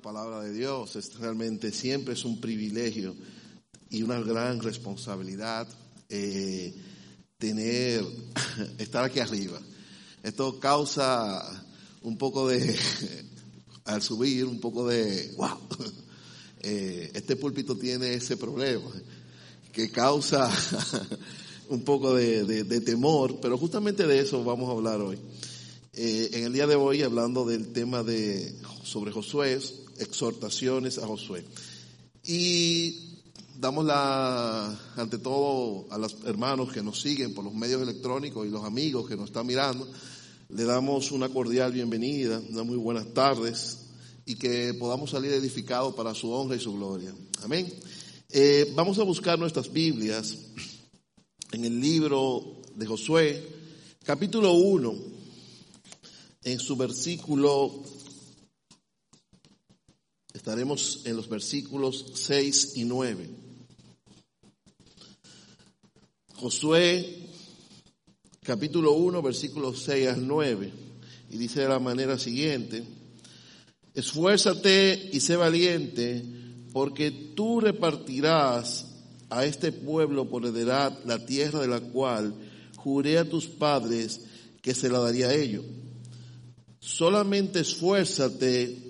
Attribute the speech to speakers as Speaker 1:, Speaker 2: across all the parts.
Speaker 1: palabra de Dios es realmente siempre es un privilegio y una gran responsabilidad eh, tener, estar aquí arriba. Esto causa un poco de, al subir, un poco de, wow, eh, este púlpito tiene ese problema que causa un poco de, temor, pero justamente de eso vamos a hablar hoy. Eh, en el día de hoy, hablando del tema de sobre Josué, exhortaciones a Josué. Y damos la, ante todo a los hermanos que nos siguen por los medios electrónicos y los amigos que nos están mirando, le damos una cordial bienvenida, unas muy buenas tardes y que podamos salir edificados para su honra y su gloria. Amén. Eh, vamos a buscar nuestras Biblias en el libro de Josué, capítulo 1, en su versículo Estaremos en los versículos 6 y 9. Josué, capítulo 1, versículos 6 al 9. Y dice de la manera siguiente, esfuérzate y sé valiente, porque tú repartirás a este pueblo por heredad la tierra de la cual juré a tus padres que se la daría a ellos. Solamente esfuérzate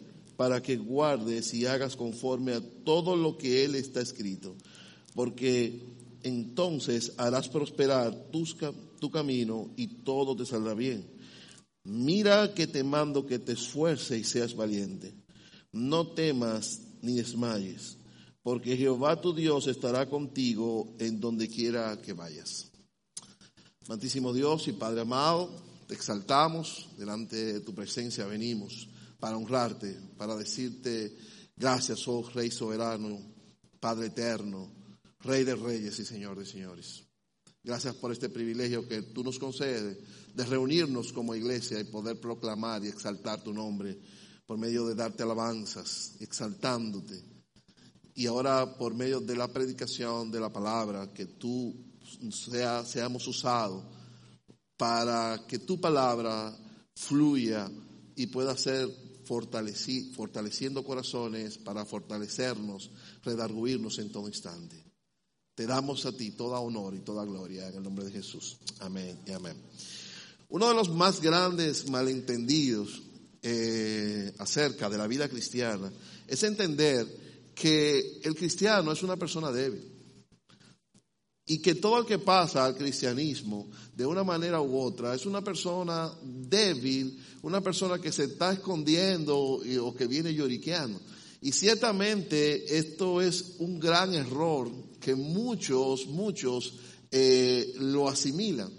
Speaker 1: para que guardes y hagas conforme a todo lo que Él está escrito, porque entonces harás prosperar tu camino y todo te saldrá bien. Mira que te mando que te esfuerces y seas valiente. No temas ni desmayes, porque Jehová tu Dios estará contigo en donde quiera que vayas. Santísimo Dios y Padre amado, te exaltamos, delante de tu presencia venimos para honrarte, para decirte gracias, oh Rey soberano, Padre eterno, Rey de reyes y Señor de señores. Gracias por este privilegio que tú nos concedes de reunirnos como iglesia y poder proclamar y exaltar tu nombre por medio de darte alabanzas, exaltándote. Y ahora por medio de la predicación de la palabra, que tú sea, seamos usados para que tu palabra fluya y pueda ser fortaleciendo corazones para fortalecernos, redarguirnos en todo instante. Te damos a ti toda honor y toda gloria en el nombre de Jesús. Amén y amén. Uno de los más grandes malentendidos eh, acerca de la vida cristiana es entender que el cristiano es una persona débil y que todo el que pasa al cristianismo de una manera u otra es una persona débil, una persona que se está escondiendo o que viene lloriqueando. Y ciertamente esto es un gran error que muchos, muchos eh, lo asimilan.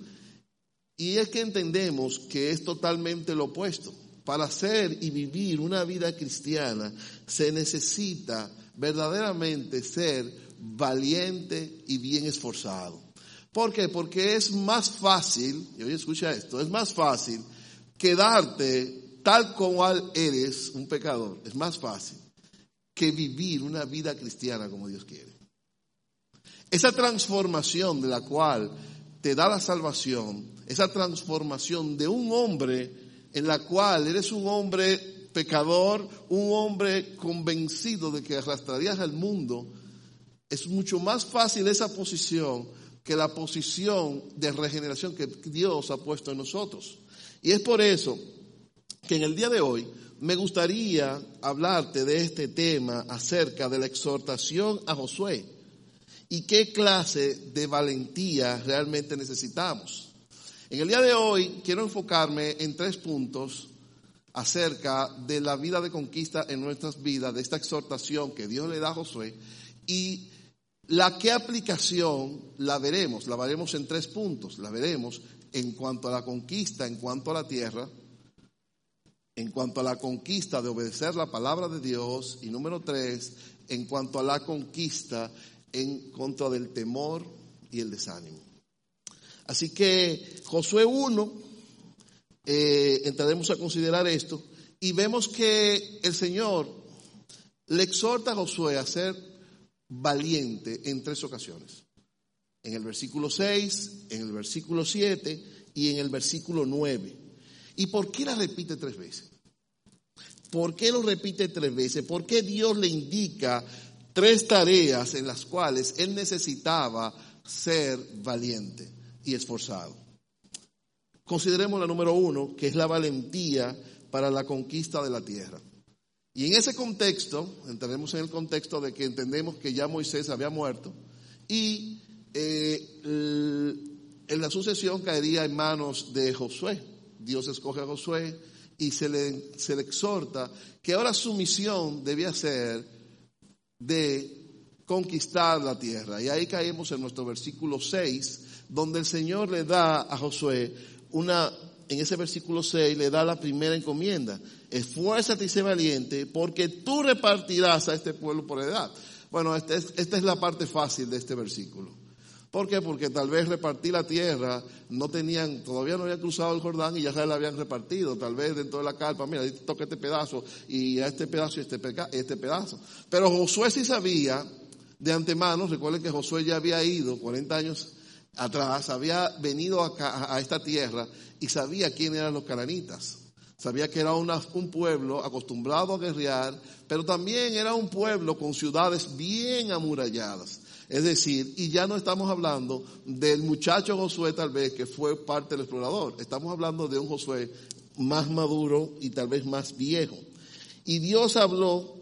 Speaker 1: Y es que entendemos que es totalmente lo opuesto. Para hacer y vivir una vida cristiana se necesita verdaderamente ser valiente y bien esforzado. ¿Por qué? Porque es más fácil, y hoy escucha esto, es más fácil quedarte tal como eres un pecador. Es más fácil que vivir una vida cristiana como Dios quiere. Esa transformación de la cual te da la salvación, esa transformación de un hombre en la cual eres un hombre pecador, un hombre convencido de que arrastrarías al mundo, es mucho más fácil esa posición que la posición de regeneración que Dios ha puesto en nosotros. Y es por eso que en el día de hoy me gustaría hablarte de este tema acerca de la exhortación a Josué y qué clase de valentía realmente necesitamos. En el día de hoy quiero enfocarme en tres puntos acerca de la vida de conquista en nuestras vidas, de esta exhortación que Dios le da a Josué y la qué aplicación la veremos, la veremos en tres puntos. La veremos en cuanto a la conquista, en cuanto a la tierra, en cuanto a la conquista de obedecer la palabra de Dios y número tres, en cuanto a la conquista en contra del temor y el desánimo. Así que Josué 1, eh, entraremos a considerar esto y vemos que el Señor le exhorta a Josué a ser valiente en tres ocasiones. En el versículo 6, en el versículo 7 y en el versículo 9. ¿Y por qué la repite tres veces? ¿Por qué lo repite tres veces? ¿Por qué Dios le indica tres tareas en las cuales él necesitaba ser valiente y esforzado? Consideremos la número uno, que es la valentía para la conquista de la tierra. Y en ese contexto, entraremos en el contexto de que entendemos que ya Moisés había muerto y eh, en la sucesión caería en manos de Josué. Dios escoge a Josué y se le, se le exhorta que ahora su misión debía ser de conquistar la tierra. Y ahí caemos en nuestro versículo 6, donde el Señor le da a Josué una, en ese versículo 6 le da la primera encomienda. Esfuérzate y sé valiente, porque tú repartirás a este pueblo por edad. Bueno, esta es, esta es la parte fácil de este versículo. ¿Por qué? Porque tal vez repartir la tierra, no tenían, todavía no habían cruzado el Jordán y ya se la habían repartido. Tal vez dentro de la carpa, mira, toca este pedazo y a este pedazo y este, este pedazo. Pero Josué sí sabía de antemano, recuerden que Josué ya había ido 40 años atrás, había venido a esta tierra y sabía quién eran los cananitas. Sabía que era un pueblo acostumbrado a guerrear, pero también era un pueblo con ciudades bien amuralladas. Es decir, y ya no estamos hablando del muchacho Josué tal vez que fue parte del explorador, estamos hablando de un Josué más maduro y tal vez más viejo. Y Dios habló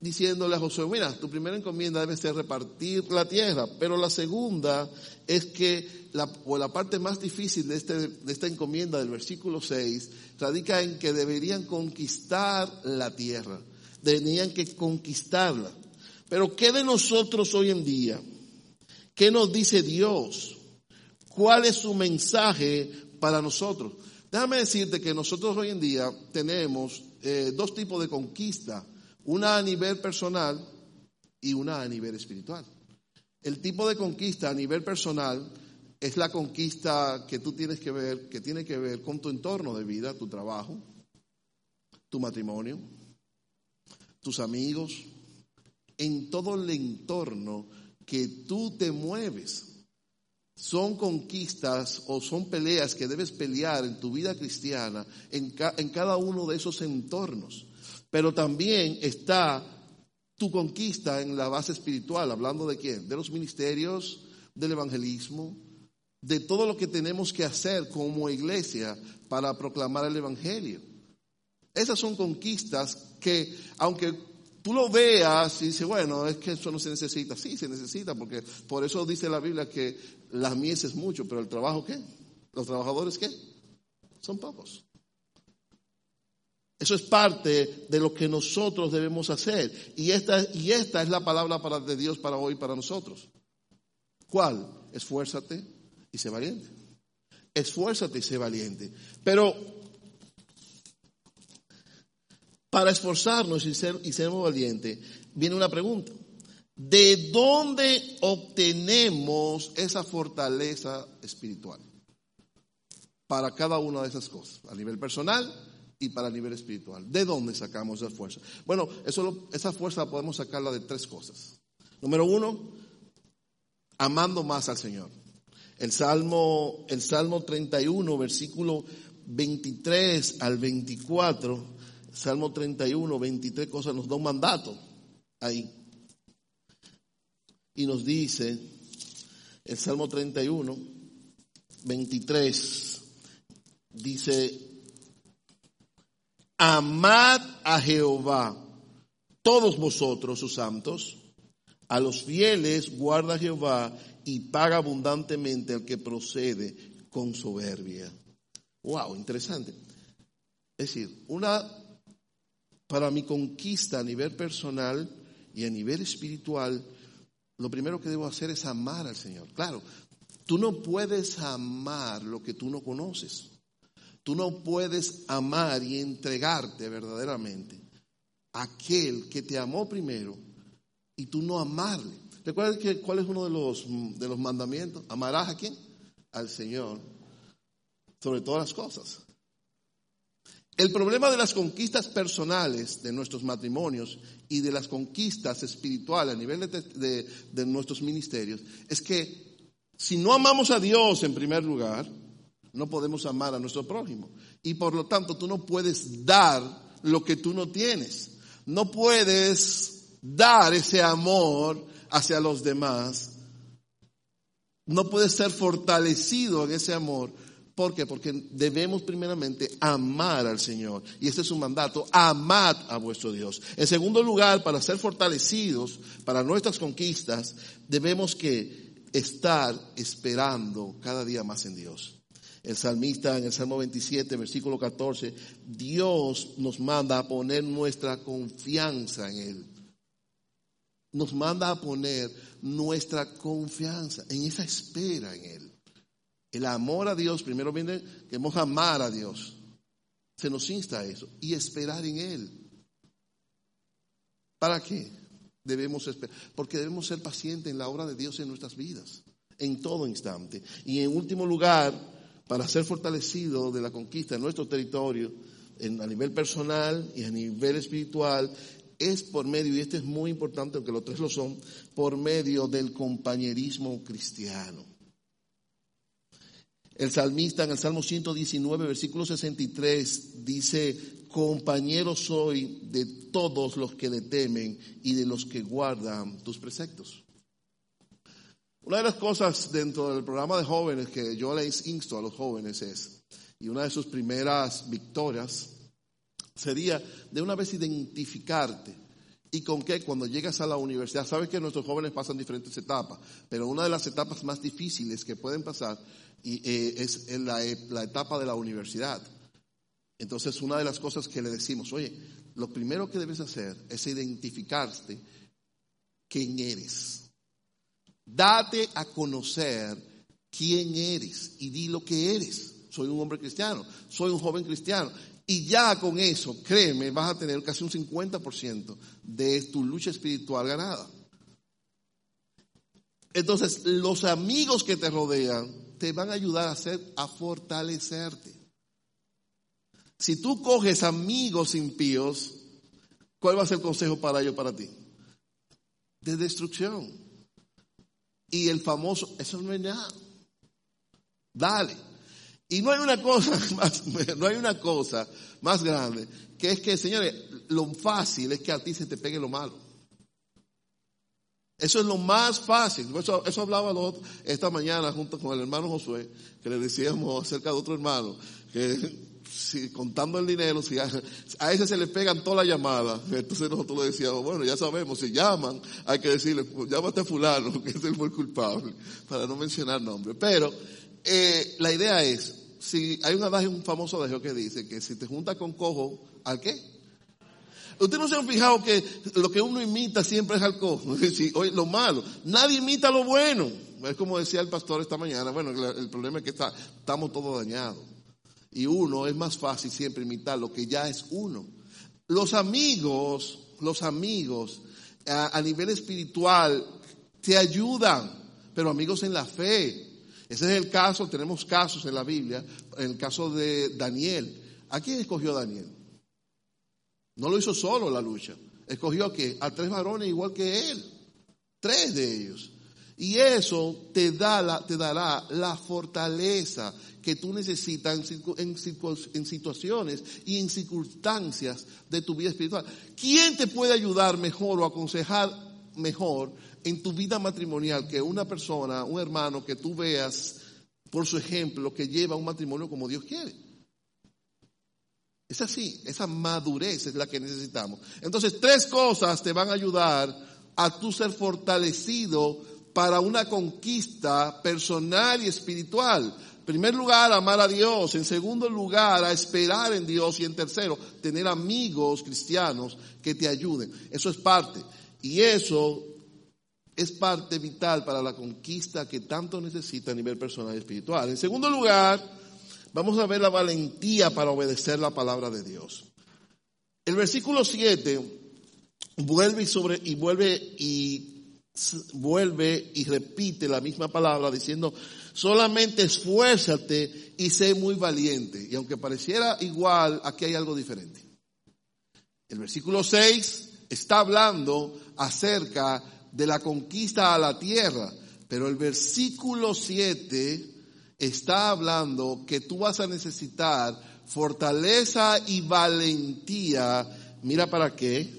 Speaker 1: diciéndole a Josué, mira, tu primera encomienda debe ser repartir la tierra, pero la segunda es que la, o la parte más difícil de, este, de esta encomienda del versículo 6 radica en que deberían conquistar la tierra, tenían que conquistarla. Pero ¿qué de nosotros hoy en día? ¿Qué nos dice Dios? ¿Cuál es su mensaje para nosotros? Déjame decirte que nosotros hoy en día tenemos eh, dos tipos de conquista, una a nivel personal y una a nivel espiritual. El tipo de conquista a nivel personal es la conquista que tú tienes que ver, que tiene que ver con tu entorno de vida, tu trabajo, tu matrimonio, tus amigos, en todo el entorno que tú te mueves. Son conquistas o son peleas que debes pelear en tu vida cristiana en, en cada uno de esos entornos. Pero también está tu conquista en la base espiritual, hablando de quién? De los ministerios, del evangelismo, de todo lo que tenemos que hacer como iglesia para proclamar el evangelio. Esas son conquistas que, aunque tú lo veas y dices, bueno, es que eso no se necesita. Sí, se necesita, porque por eso dice la Biblia que las mies es mucho, pero el trabajo qué? ¿Los trabajadores qué? Son pocos. Eso es parte de lo que nosotros debemos hacer. Y esta, y esta es la palabra de Dios para hoy, para nosotros. ¿Cuál? Esfuérzate y sé valiente. Esfuérzate y sé valiente. Pero para esforzarnos y ser, y ser valientes, viene una pregunta. ¿De dónde obtenemos esa fortaleza espiritual? Para cada una de esas cosas, a nivel personal y para el nivel espiritual. ¿De dónde sacamos esa fuerza? Bueno, esa fuerza podemos sacarla de tres cosas. Número uno, amando más al Señor. El Salmo, el Salmo 31, versículo 23 al 24 Salmo 31, 23 cosas, nos da un mandato ahí. Y nos dice, el Salmo 31, 23, dice, amad a Jehová, todos vosotros sus santos, a los fieles guarda Jehová y paga abundantemente al que procede con soberbia. Wow, interesante. Es decir, una para mi conquista a nivel personal y a nivel espiritual, lo primero que debo hacer es amar al Señor. Claro, tú no puedes amar lo que tú no conoces. Tú no puedes amar y entregarte verdaderamente a aquel que te amó primero y tú no amarle. ¿Recuerdan que, cuál es uno de los, de los mandamientos? Amarás a quién? Al Señor sobre todas las cosas. El problema de las conquistas personales de nuestros matrimonios y de las conquistas espirituales a nivel de, de, nuestros ministerios es que si no amamos a Dios en primer lugar, no podemos amar a nuestro prójimo. Y por lo tanto tú no puedes dar lo que tú no tienes. No puedes dar ese amor hacia los demás. No puedes ser fortalecido en ese amor ¿Por qué? Porque debemos primeramente amar al Señor. Y este es un mandato, amad a vuestro Dios. En segundo lugar, para ser fortalecidos para nuestras conquistas, debemos que estar esperando cada día más en Dios. El salmista en el Salmo 27, versículo 14, Dios nos manda a poner nuestra confianza en Él. Nos manda a poner nuestra confianza en esa espera en Él. El amor a Dios, primero viene, queremos amar a Dios. Se nos insta a eso. Y esperar en Él. ¿Para qué? Debemos esperar. Porque debemos ser pacientes en la obra de Dios en nuestras vidas. En todo instante. Y en último lugar, para ser fortalecido de la conquista de nuestro territorio, a nivel personal y a nivel espiritual, es por medio, y este es muy importante, aunque los tres lo son, por medio del compañerismo cristiano. El salmista en el Salmo 119, versículo 63, dice, compañero soy de todos los que le temen y de los que guardan tus preceptos. Una de las cosas dentro del programa de jóvenes que yo les insto a los jóvenes es, y una de sus primeras victorias sería de una vez identificarte. ¿Y con qué? Cuando llegas a la universidad, sabes que nuestros jóvenes pasan diferentes etapas, pero una de las etapas más difíciles que pueden pasar y, eh, es en la, la etapa de la universidad. Entonces, una de las cosas que le decimos, oye, lo primero que debes hacer es identificarte quién eres. Date a conocer quién eres y di lo que eres. Soy un hombre cristiano, soy un joven cristiano. Y ya con eso, créeme, vas a tener casi un 50% de tu lucha espiritual ganada. Entonces, los amigos que te rodean te van a ayudar a, hacer, a fortalecerte. Si tú coges amigos impíos, ¿cuál va a ser el consejo para ellos, para ti? De destrucción. Y el famoso, eso no es nada. Dale. Y no hay una cosa más, no hay una cosa más grande, que es que, señores, lo fácil es que a ti se te pegue lo malo. Eso es lo más fácil. Eso, eso hablaba esta mañana junto con el hermano Josué, que le decíamos acerca de otro hermano, si, contando el dinero, si a, ese se le pegan todas las llamadas, entonces nosotros decíamos, bueno, ya sabemos, si llaman, hay que decirle, llámate a fulano, que es el muy culpable, para no mencionar nombres. Pero eh, la idea es, si hay un adagio, un famoso adagio que dice que si te juntas con cojo, ¿al qué? Ustedes no se han fijado que lo que uno imita siempre es alcohol. Oye, lo malo. Nadie imita lo bueno. Es como decía el pastor esta mañana. Bueno, el problema es que está, estamos todos dañados. Y uno es más fácil siempre imitar lo que ya es uno. Los amigos, los amigos a, nivel espiritual te ayudan, pero amigos en la fe. Ese es el caso, tenemos casos en la Biblia, en el caso de Daniel. ¿A quién escogió Daniel? No lo hizo solo la lucha. Escogió que a tres varones igual que él. Tres de ellos. Y eso te, da te dará la fortaleza que tú necesitas en, en, situaciones y en circunstancias de tu vida espiritual. ¿Quién te puede ayudar mejor o aconsejar mejor en tu vida matrimonial que una persona, un hermano que tú veas por su ejemplo que lleva un matrimonio como Dios quiere? Es así, esa madurez es la que necesitamos. Entonces, tres cosas te van a ayudar a tú ser fortalecido para una conquista personal y espiritual. En primer lugar, amar a Dios. En segundo lugar, a esperar en Dios. Y en tercero, tener amigos cristianos que te ayuden. Eso es parte. Y eso es parte vital para la conquista que tanto necesita a nivel personal y espiritual. En segundo lugar, vamos a ver la valentía para obedecer la palabra de Dios. El versículo 7 vuelve sobre y vuelve y vuelve y repite la misma palabra diciendo, solamente esfuérzate y sé muy valiente. Y aunque pareciera igual, aquí hay algo diferente. El versículo 6 está hablando acerca de la conquista a la tierra, pero el versículo 7 está hablando que tú vas a necesitar fortaleza y valentía. Mira para qué.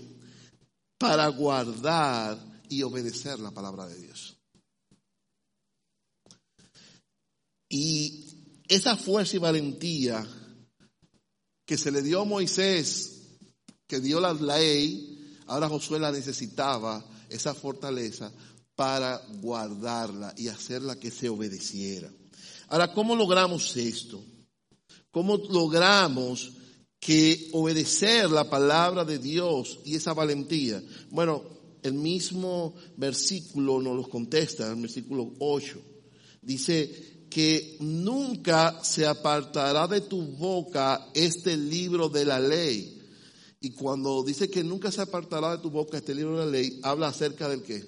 Speaker 1: Para guardar y obedecer la palabra de Dios. Y esa fuerza y valentía que se le dio a Moisés, que dio la ley, ahora Josué la necesitaba, esa fortaleza, para guardarla y hacerla que se obedeciera. Ahora, ¿cómo logramos esto? ¿Cómo logramos que obedecer la palabra de Dios y esa valentía? Bueno, el mismo versículo nos lo contesta, el versículo 8. Dice que nunca se apartará de tu boca este libro de la ley. Y cuando dice que nunca se apartará de tu boca este libro de la ley, habla acerca del qué?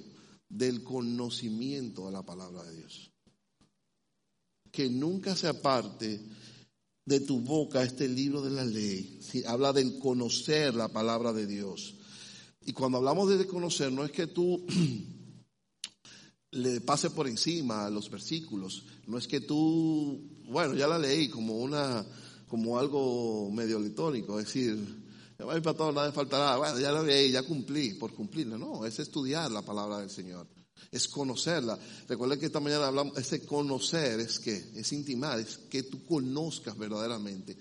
Speaker 1: Del conocimiento de la palabra de Dios que nunca se aparte de tu boca este libro de la ley. Habla del conocer la palabra de Dios. Y cuando hablamos de conocer, no es que tú le pases por encima los versículos, no es que tú, bueno, ya la leí como una, como algo medio litónico, es decir, para todo nada me faltará, bueno, ya la leí, ya cumplí, por cumplirla. No, es estudiar la palabra del Señor es conocerla. Recuerden que esta mañana hablamos, ese conocer es que, es intimar, es que tú conozcas verdaderamente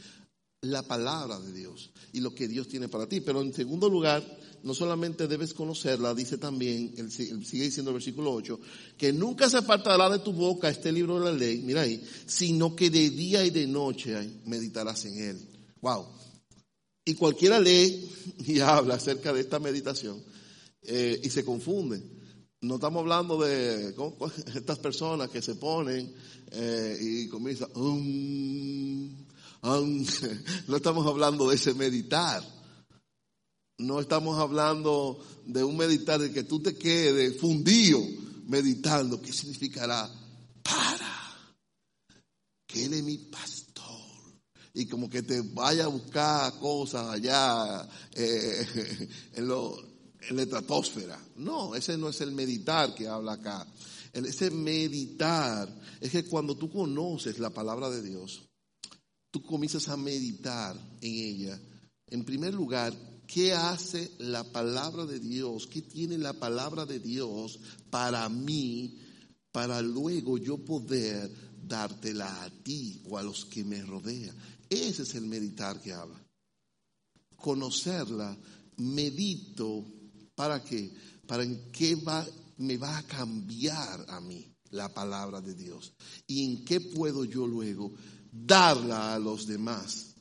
Speaker 1: la palabra de Dios y lo que Dios tiene para ti. Pero en segundo lugar, no solamente debes conocerla, dice también, sigue diciendo el versículo 8, que nunca se apartará de tu boca este libro de la ley, mira ahí, sino que de día y de noche meditarás en él. Wow. Y cualquiera lee y habla acerca de esta meditación eh, y se confunde. No estamos hablando de estas personas que se ponen eh, y comienzan, um, um". no estamos hablando de ese meditar. No estamos hablando de un meditar de que tú te quedes fundido meditando. ¿Qué significará? Para que Él es mi pastor. Y como que te vaya a buscar cosas allá eh, en en la estratosfera. No, ese no es el meditar que habla acá. Ese meditar es que cuando tú conoces la palabra de Dios, tú comienzas a meditar en ella. En primer lugar, ¿qué hace la palabra de Dios? ¿Qué tiene la palabra de Dios para mí, para luego yo poder dártela a ti o a los que me rodean? Ese es el meditar que habla. Conocerla, medito ¿Para qué? Para en qué va, me va a cambiar a mí la palabra de Dios. Y en qué puedo yo luego darla a los demás.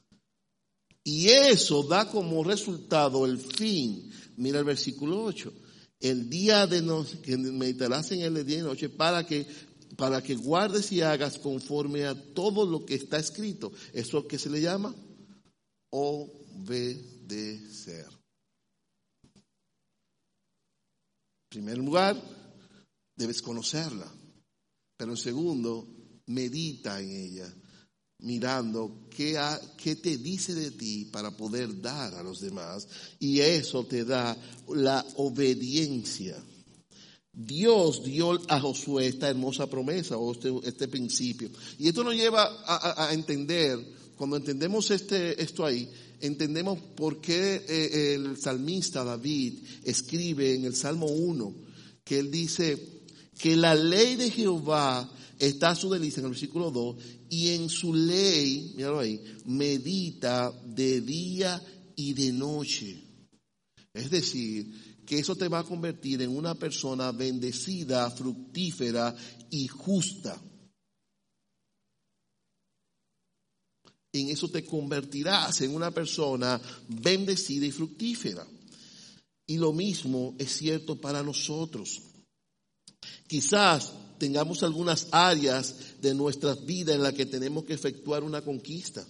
Speaker 1: Y eso da como resultado el fin. Mira el versículo 8. El día de noche, que meditarás en el día y noche para que para que guardes y hagas conforme a todo lo que está escrito. Eso que se le llama obedecer. primer lugar, debes conocerla. Pero en segundo, medita en ella, mirando qué, qué, te dice de ti para poder dar a los demás. Y eso te da la obediencia. Dios dio a Josué esta hermosa promesa o este, este principio. Y esto nos lleva a, a entender, cuando entendemos este, esto ahí, entendemos por qué eh, el salmista David escribe en el Salmo 1 que él dice que la ley de Jehová está a su delicia en el versículo 2 y en su ley, míralo ahí, medita de día y de noche. Es decir, que eso te va a convertir en una persona bendecida, fructífera y justa. en eso te convertirás en una persona bendecida y fructífera. Y lo mismo es cierto para nosotros. Quizás tengamos algunas áreas de nuestra vida en las que tenemos que efectuar una conquista,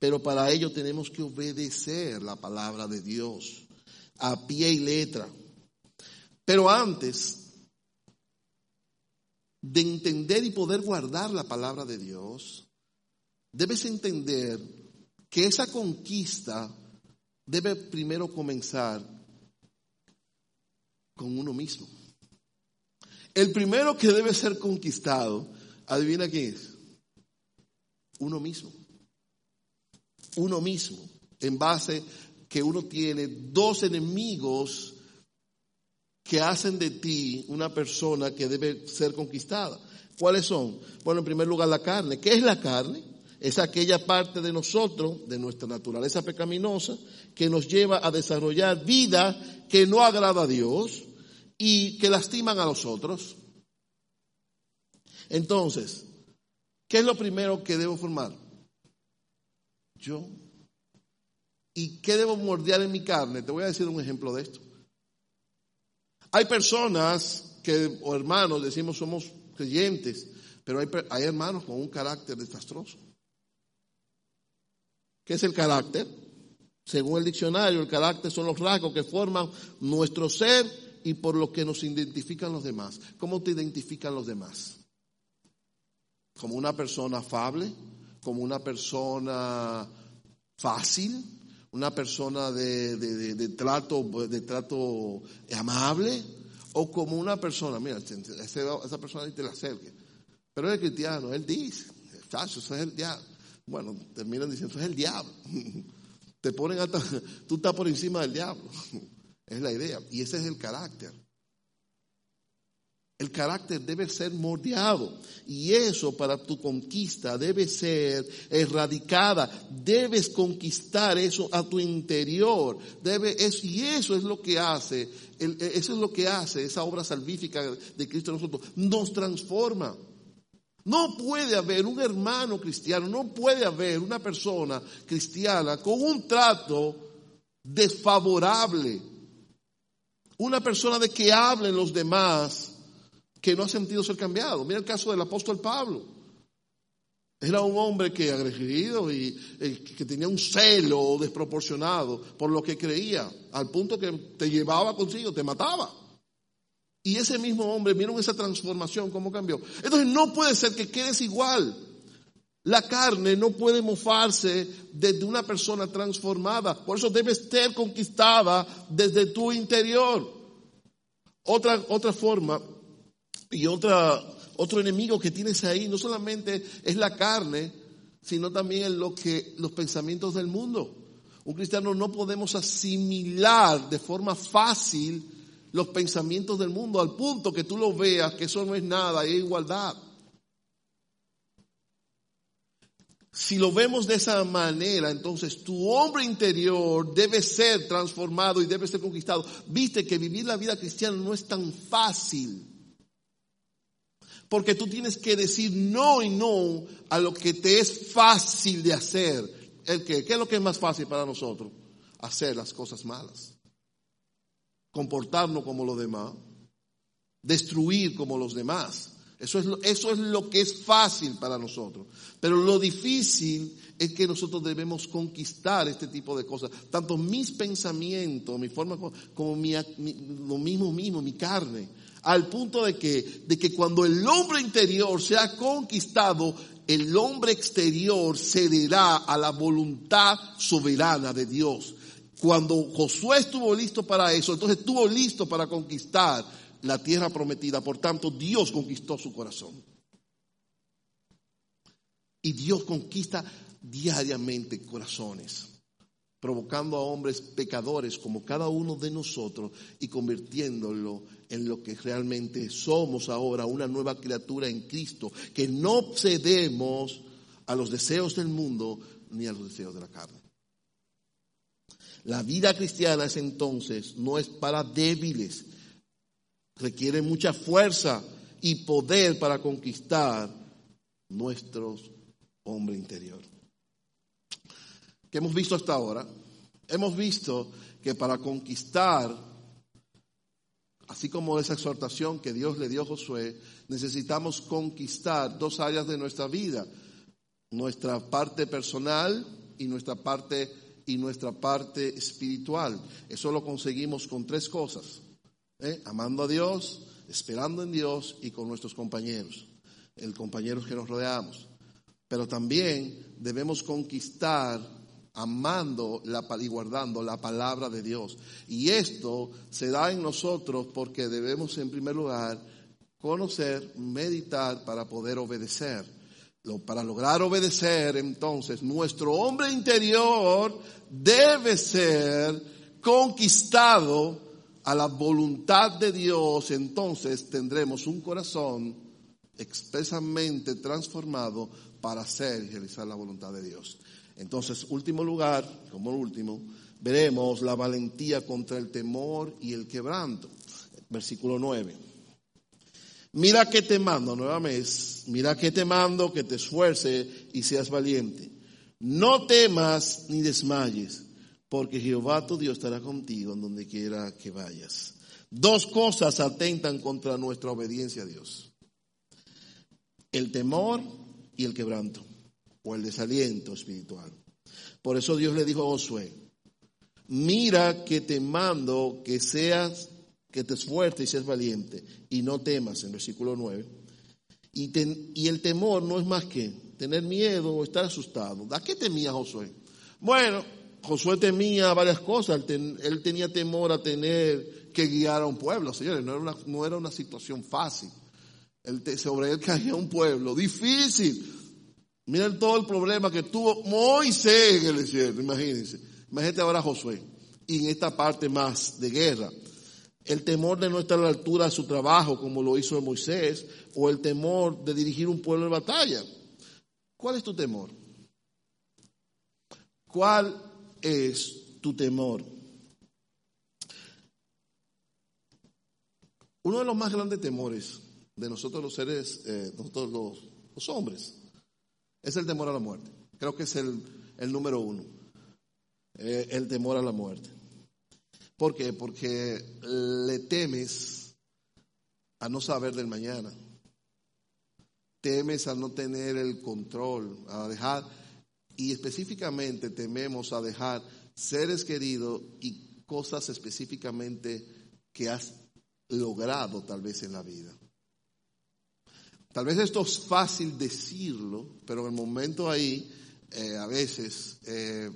Speaker 1: pero para ello tenemos que obedecer la palabra de Dios a pie y letra. Pero antes, de entender y poder guardar la palabra de Dios, debes entender que esa conquista debe primero comenzar con uno mismo. El primero que debe ser conquistado, adivina quién es, uno mismo. Uno mismo, en base que uno tiene dos enemigos que hacen de ti una persona que debe ser conquistada. ¿Cuáles son? Bueno, en primer lugar la carne. ¿Qué es la carne? Es aquella parte de nosotros, de nuestra naturaleza pecaminosa, que nos lleva a desarrollar vida que no agrada a Dios y que lastiman a los otros. Entonces, ¿qué es lo primero que debo formar? Yo. ¿Y qué debo mordear en mi carne? Te voy a decir un ejemplo de esto. Hay personas que, o hermanos, decimos somos creyentes, pero hay, hay hermanos con un carácter desastroso. ¿Qué es el carácter? Según el diccionario, el carácter son los rasgos que forman nuestro ser y por lo que nos identifican los demás. ¿Cómo te identifican los demás? Como una persona afable, como una persona fácil, una persona de, trato, de trato amable, o como una persona, mira, esa persona te la acerque. Pero es cristiano, él dice, eso es el diablo. Bueno, terminan diciendo, eso es el diablo. Te ponen hasta, tú estás por encima del diablo. Es la idea. Y ese es el carácter. El carácter debe ser moldeado y eso para tu conquista debe ser erradicada. Debes conquistar eso a tu interior. Debe, y eso es lo que hace, eso es lo que hace esa obra salvífica de Cristo en nosotros. Nos transforma. No puede haber un hermano cristiano, no puede haber una persona cristiana con un trato desfavorable. Una persona de que hablen los demás que no ha sentido ser cambiado. Mira el caso del apóstol Pablo. Era un hombre que agredido y eh, que tenía un celo desproporcionado por lo que creía, al punto que te llevaba consigo, te mataba. Y ese mismo hombre, miren esa transformación, cómo cambió. Entonces no puede ser que quedes igual. La carne no puede mofarse desde una persona transformada. Por eso debe ser conquistada desde tu interior. Otra, otra forma y otra, otro enemigo que tienes ahí no solamente es la carne, sino también lo que, los pensamientos del mundo. Un cristiano no podemos asimilar de forma fácil los pensamientos del mundo al punto que tú lo veas que eso no es nada, es igualdad. Si lo vemos de esa manera, entonces tu hombre interior debe ser transformado y debe ser conquistado. Viste que vivir la vida cristiana no es tan fácil. Porque tú tienes que decir no y no a lo que te es fácil de hacer. ¿El qué? ¿Qué es lo que es más fácil para nosotros? Hacer las cosas malas. Comportarnos como los demás. Destruir como los demás. Eso es, eso es lo que es fácil para nosotros. Pero lo difícil es que nosotros debemos conquistar este tipo de cosas. Tanto mis pensamientos, mi forma, como mi, lo mismo mismo, mi carne al punto de que, de que cuando el hombre interior se ha conquistado, el hombre exterior cederá a la voluntad soberana de Dios. Cuando Josué estuvo listo para eso, entonces estuvo listo para conquistar la tierra prometida. Por tanto, Dios conquistó su corazón. Y Dios conquista diariamente corazones provocando a hombres pecadores como cada uno de nosotros y convirtiéndolo en lo que realmente somos ahora, una nueva criatura en Cristo, que no cedemos a los deseos del mundo ni a los deseos de la carne. La vida cristiana es entonces, no es para débiles, requiere mucha fuerza y poder para conquistar nuestro hombre interior. Que hemos visto hasta ahora, hemos visto que para conquistar, así como esa exhortación que Dios le dio a Josué, necesitamos conquistar dos áreas de nuestra vida, nuestra parte personal y nuestra parte y nuestra parte espiritual. Eso lo conseguimos con tres cosas: ¿eh? amando a Dios, esperando en Dios y con nuestros compañeros, el compañeros que nos rodeamos. Pero también debemos conquistar amando y guardando la palabra de Dios. Y esto se da en nosotros porque debemos en primer lugar conocer, meditar para poder obedecer. Para lograr obedecer, entonces, nuestro hombre interior debe ser conquistado a la voluntad de Dios, entonces tendremos un corazón expresamente transformado para hacer y realizar la voluntad de Dios. Entonces, último lugar, como último, veremos la valentía contra el temor y el quebranto. Versículo 9. Mira que te mando, nuevamente, mira que te mando que te esfuerce y seas valiente. No temas ni desmayes, porque Jehová tu Dios estará contigo en donde quiera que vayas. Dos cosas atentan contra nuestra obediencia a Dios. El temor y el quebranto o el desaliento espiritual. Por eso Dios le dijo a Josué, mira que te mando que seas, que te esfuerces y seas valiente y no temas, en versículo 9. Y, y el temor no es más que tener miedo o estar asustado. ¿A qué temía Josué? Bueno, Josué temía varias cosas. Él, tenía temor a tener que guiar a un pueblo. Señores, no era una, situación fácil. sobre él caía un pueblo difícil. Miren todo el problema que tuvo Moisés en el desierto, imagínense. Imagínate ahora Josué. Y en esta parte más de guerra. El temor de no estar a la altura de su trabajo, como lo hizo Moisés, o el temor de dirigir un pueblo en batalla. ¿Cuál es tu temor? ¿Cuál es tu temor? Uno de los más grandes temores de nosotros los seres, eh, nosotros los hombres, es el temor a la muerte. Creo que es el, número uno. Eh, el temor a la muerte. ¿Por qué? Porque le temes a no saber del mañana. Temes a no tener el control, a dejar, y específicamente tememos a dejar seres queridos y cosas específicamente que has logrado tal vez en la vida. Tal vez esto es fácil decirlo, pero en el momento ahí, eh, a veces, eh,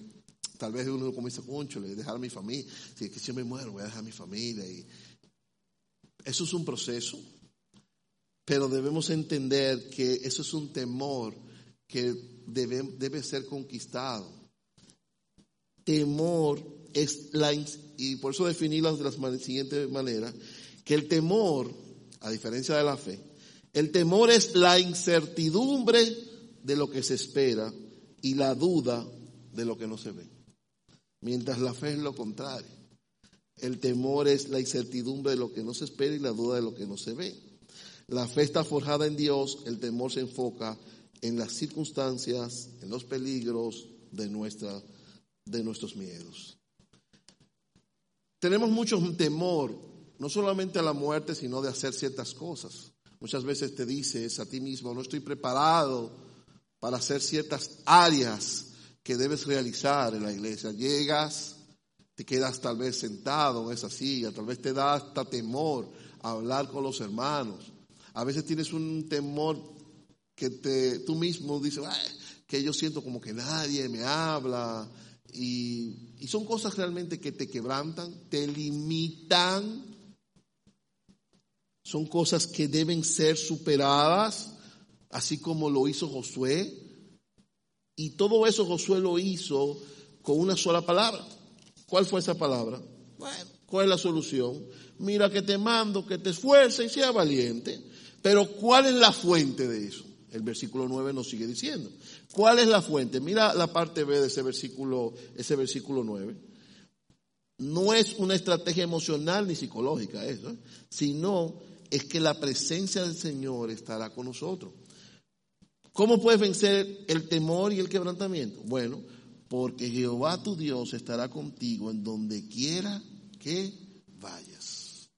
Speaker 1: tal vez uno comienza, concho, le dejar a mi familia, si es que si me muero, voy a dejar mi familia. Y eso es un proceso, pero debemos entender que eso es un temor que debe, debe ser conquistado. Temor es la, y por eso definirlo de la siguiente manera, que el temor, a diferencia de la fe, el temor es la incertidumbre de lo que se espera y la duda de lo que no se ve. Mientras la fe es lo contrario. El temor es la incertidumbre de lo que no se espera y la duda de lo que no se ve. La fe está forjada en Dios, el temor se enfoca en las circunstancias, en los peligros de, nuestra, de nuestros miedos. Tenemos mucho temor, no solamente a la muerte, sino de hacer ciertas cosas. Muchas veces te dices a ti mismo, no estoy preparado para hacer ciertas áreas que debes realizar en la iglesia. Llegas, te quedas tal vez sentado en esa silla, tal vez te da hasta temor a hablar con los hermanos. A veces tienes un temor que te, tú mismo dices, que yo siento como que nadie me habla. Y, y son cosas realmente que te quebrantan, te limitan son cosas que deben ser superadas, así como lo hizo Josué. Y todo eso Josué lo hizo con una sola palabra. ¿Cuál fue esa palabra? Bueno, ¿cuál es la solución? Mira que te mando, que te esfuerces y sea valiente. Pero ¿cuál es la fuente de eso? El versículo 9 nos sigue diciendo. ¿Cuál es la fuente? Mira la parte B de ese versículo, ese versículo 9. No es una estrategia emocional ni psicológica eso, ¿eh? sino es que la presencia del Señor estará con nosotros. ¿Cómo puedes vencer el temor y el quebrantamiento? Bueno, porque Jehová tu Dios estará contigo en donde quiera que vayas.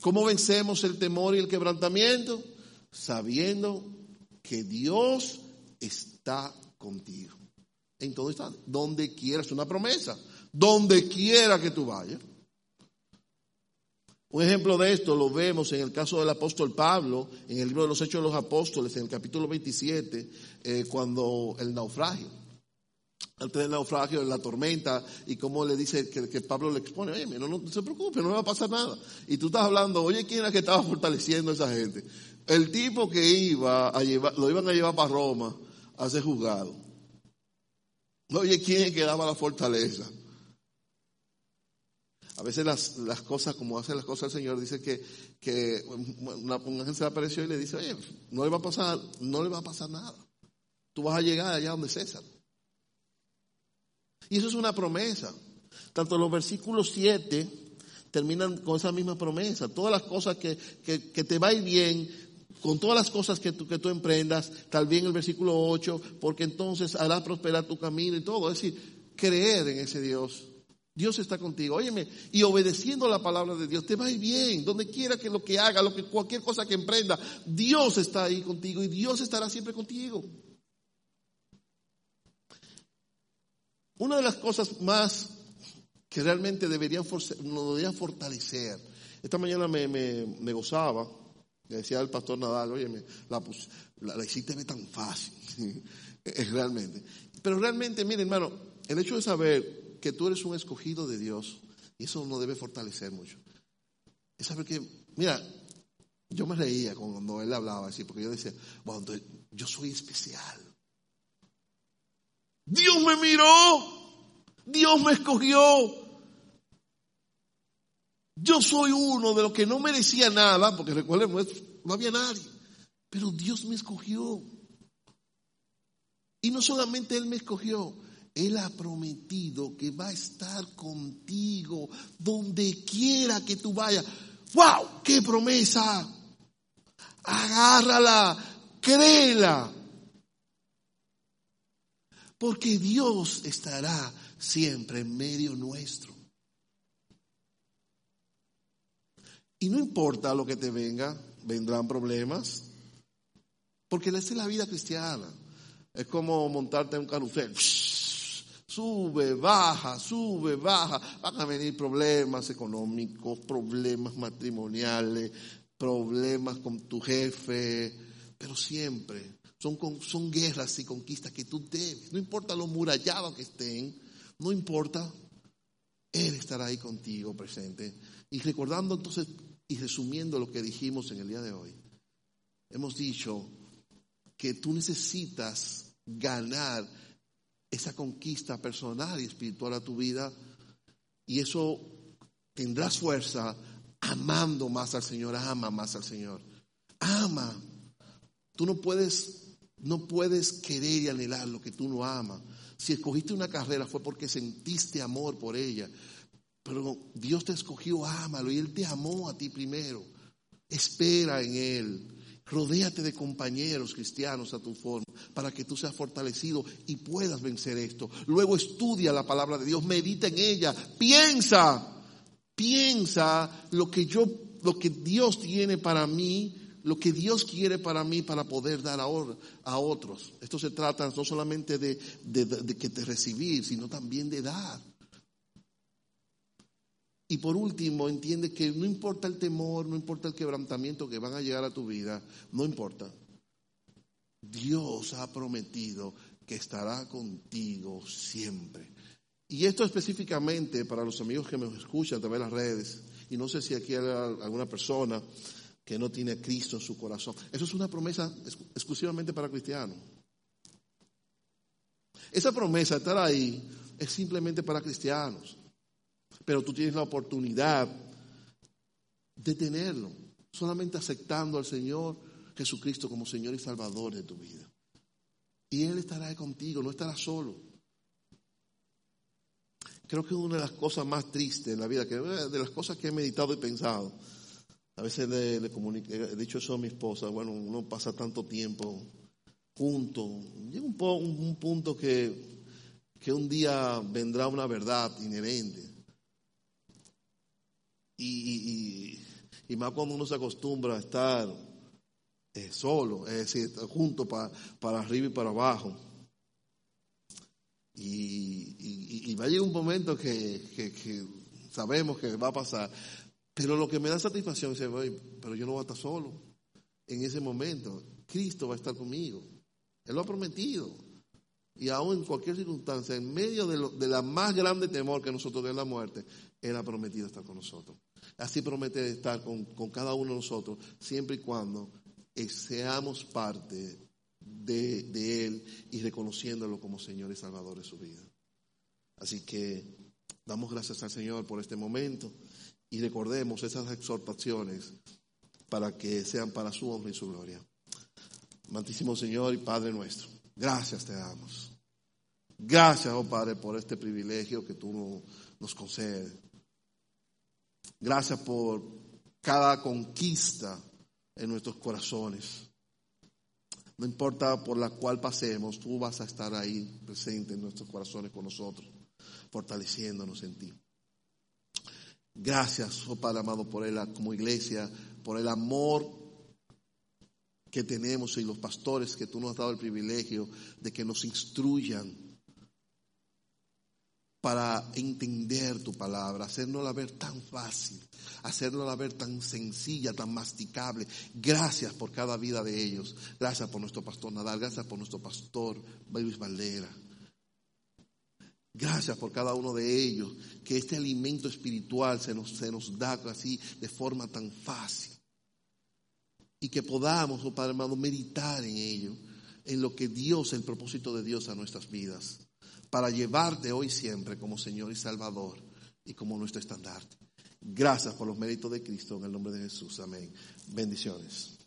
Speaker 1: ¿Cómo vencemos el temor y el quebrantamiento? Sabiendo que Dios está contigo. En todo instante, donde quieras, una promesa, donde quiera que tú vayas. Un ejemplo de esto lo vemos en el caso del apóstol Pablo, en el libro de los Hechos de los Apóstoles, en el capítulo 27, eh, cuando el naufragio, antes del naufragio, la tormenta, y cómo le dice que, Pablo le expone, oye, no, no, se preocupe, no le va a pasar nada. Y tú estás hablando, oye, ¿quién era que estaba fortaleciendo a esa gente? El tipo que iba a llevar, lo iban a llevar para Roma a ser juzgado. Oye, ¿quién es que daba la fortaleza? A veces las, las, cosas, como hace las cosas el Señor, dice que, que una, un ángel se apareció y le dice, oye, no le va a pasar, no le va a pasar nada. Tú vas a llegar allá donde César. Y eso es una promesa. Tanto los versículos 7 terminan con esa misma promesa. Todas las cosas que, que, que te va a ir bien, con todas las cosas que tú, que tú emprendas, también el versículo 8, porque entonces hará prosperar tu camino y todo. Es decir, creer en ese Dios Dios está contigo. Óyeme, y obedeciendo la palabra de Dios, te va a ir bien. Donde quiera que lo que haga, lo que, cualquier cosa que emprenda, Dios está ahí contigo y Dios estará siempre contigo. Una de las cosas más que realmente deberían, nos deberían fortalecer. Esta mañana me, gozaba, le decía al pastor Nadal, óyeme, la, la, hiciste tan fácil. realmente. Pero realmente, miren hermano, el hecho de saber que tú eres un escogido de Dios, y eso nos debe fortalecer mucho. Es saber que, mira, yo me reía cuando él hablaba así, porque yo decía, bueno, yo soy especial. Dios me miró, Dios me escogió. Yo soy uno de los que no merecía nada, porque recuerden, no había nadie, pero Dios me escogió. Y no solamente Él me escogió, él ha prometido que va a estar contigo donde quiera que tú vayas. ¡Wow! ¡Qué promesa! Agárrala, créela. Porque Dios estará siempre en medio nuestro. Y no importa lo que te venga, vendrán problemas. Porque esa es la vida cristiana. Es como montarte en un carrusel. Sube, baja, sube, baja. Van a venir problemas económicos, problemas matrimoniales, problemas con tu jefe, pero siempre son, son guerras y conquistas que tú debes. No importa lo murallado que estén, no importa. Él estará ahí contigo presente. Y recordando entonces y resumiendo lo que dijimos en el día de hoy, hemos dicho que tú necesitas ganar esa conquista personal y espiritual a tu vida y eso tendrás fuerza amando más al Señor, ama más al Señor. Ama. Tú no puedes no puedes querer y anhelar lo que tú no amas. Si escogiste una carrera fue porque sentiste amor por ella. Pero Dios te escogió, ámalo y Él te amó a ti primero. Espera en Él. Rodéate de compañeros cristianos a tu forma para que tú seas fortalecido y puedas vencer esto. Luego estudia la palabra de Dios, medita en ella, piensa, piensa lo que yo, lo que Dios tiene para mí, lo que Dios quiere para mí para poder dar a, a otros. Esto se trata no solamente de, de que te recibir, sino también de dar. Y por último, entiende que no importa el temor, no importa el quebrantamiento que van a llegar a tu vida, no importa. Dios ha prometido que estará contigo siempre. Y esto específicamente para los amigos que me escuchan a través de las redes, y no sé si aquí hay alguna persona que no tiene a Cristo en su corazón. Eso es una promesa exclusivamente para cristianos. Esa promesa, estar ahí, es simplemente para cristianos. Pero tú tienes la oportunidad de tenerlo, solamente aceptando al Señor Jesucristo como Señor y Salvador de tu vida. Y Él estará contigo, no estará solo. Creo que una de las cosas más tristes en la vida, que de las cosas que he meditado y pensado, a veces le, he dicho eso a mi esposa, bueno, uno pasa tanto tiempo junto, llega un, un punto que, que un día vendrá una verdad inherente y, más cuando uno se acostumbra a estar eh, solo, es decir, junto para arriba y para abajo. Y, va a llegar un momento que, sabemos que va a pasar, Pero lo que me da satisfacción es, pero yo no voy a estar solo. En ese momento, Cristo va a estar conmigo. Él lo ha prometido. Y aún en cualquier circunstancia, en medio de, la más grande temor que nosotros de la muerte, Él ha prometido estar con nosotros. Así promete estar con, cada uno de nosotros, siempre y cuando eh, seamos parte de, de Él y reconociéndolo como Señor y Salvador de su vida. Así que damos gracias al Señor por este momento y recordemos esas exhortaciones para que sean para su honra y su gloria. Mantísimo Señor y Padre nuestro, gracias te damos. Gracias, oh Padre, por este privilegio que tú nos concedes. Gracias por cada conquista en nuestros corazones. No importa por la cual pasemos, tú vas a estar ahí presente en nuestros corazones con nosotros, fortaleciéndonos en ti. Gracias, oh Padre amado, por él como iglesia, por el amor que tenemos y los pastores que tú nos has dado el privilegio de que nos instruyan para entender tu palabra, hacernosla ver tan fácil, hacernosla ver tan sencilla, tan masticable. Gracias por cada vida de ellos. Gracias por nuestro pastor Nadal, gracias por nuestro pastor Luis Valdera. Gracias por cada uno de ellos, que este alimento espiritual se nos, se nos da así de forma tan fácil. Y que podamos, oh Padre hermano, meditar en ello, en lo que Dios, el propósito de Dios a nuestras vidas, para llevarte hoy siempre como Señor y Salvador y como nuestro estandarte. Gracias por los méritos de Cristo en el nombre de Jesús. Amén. Bendiciones.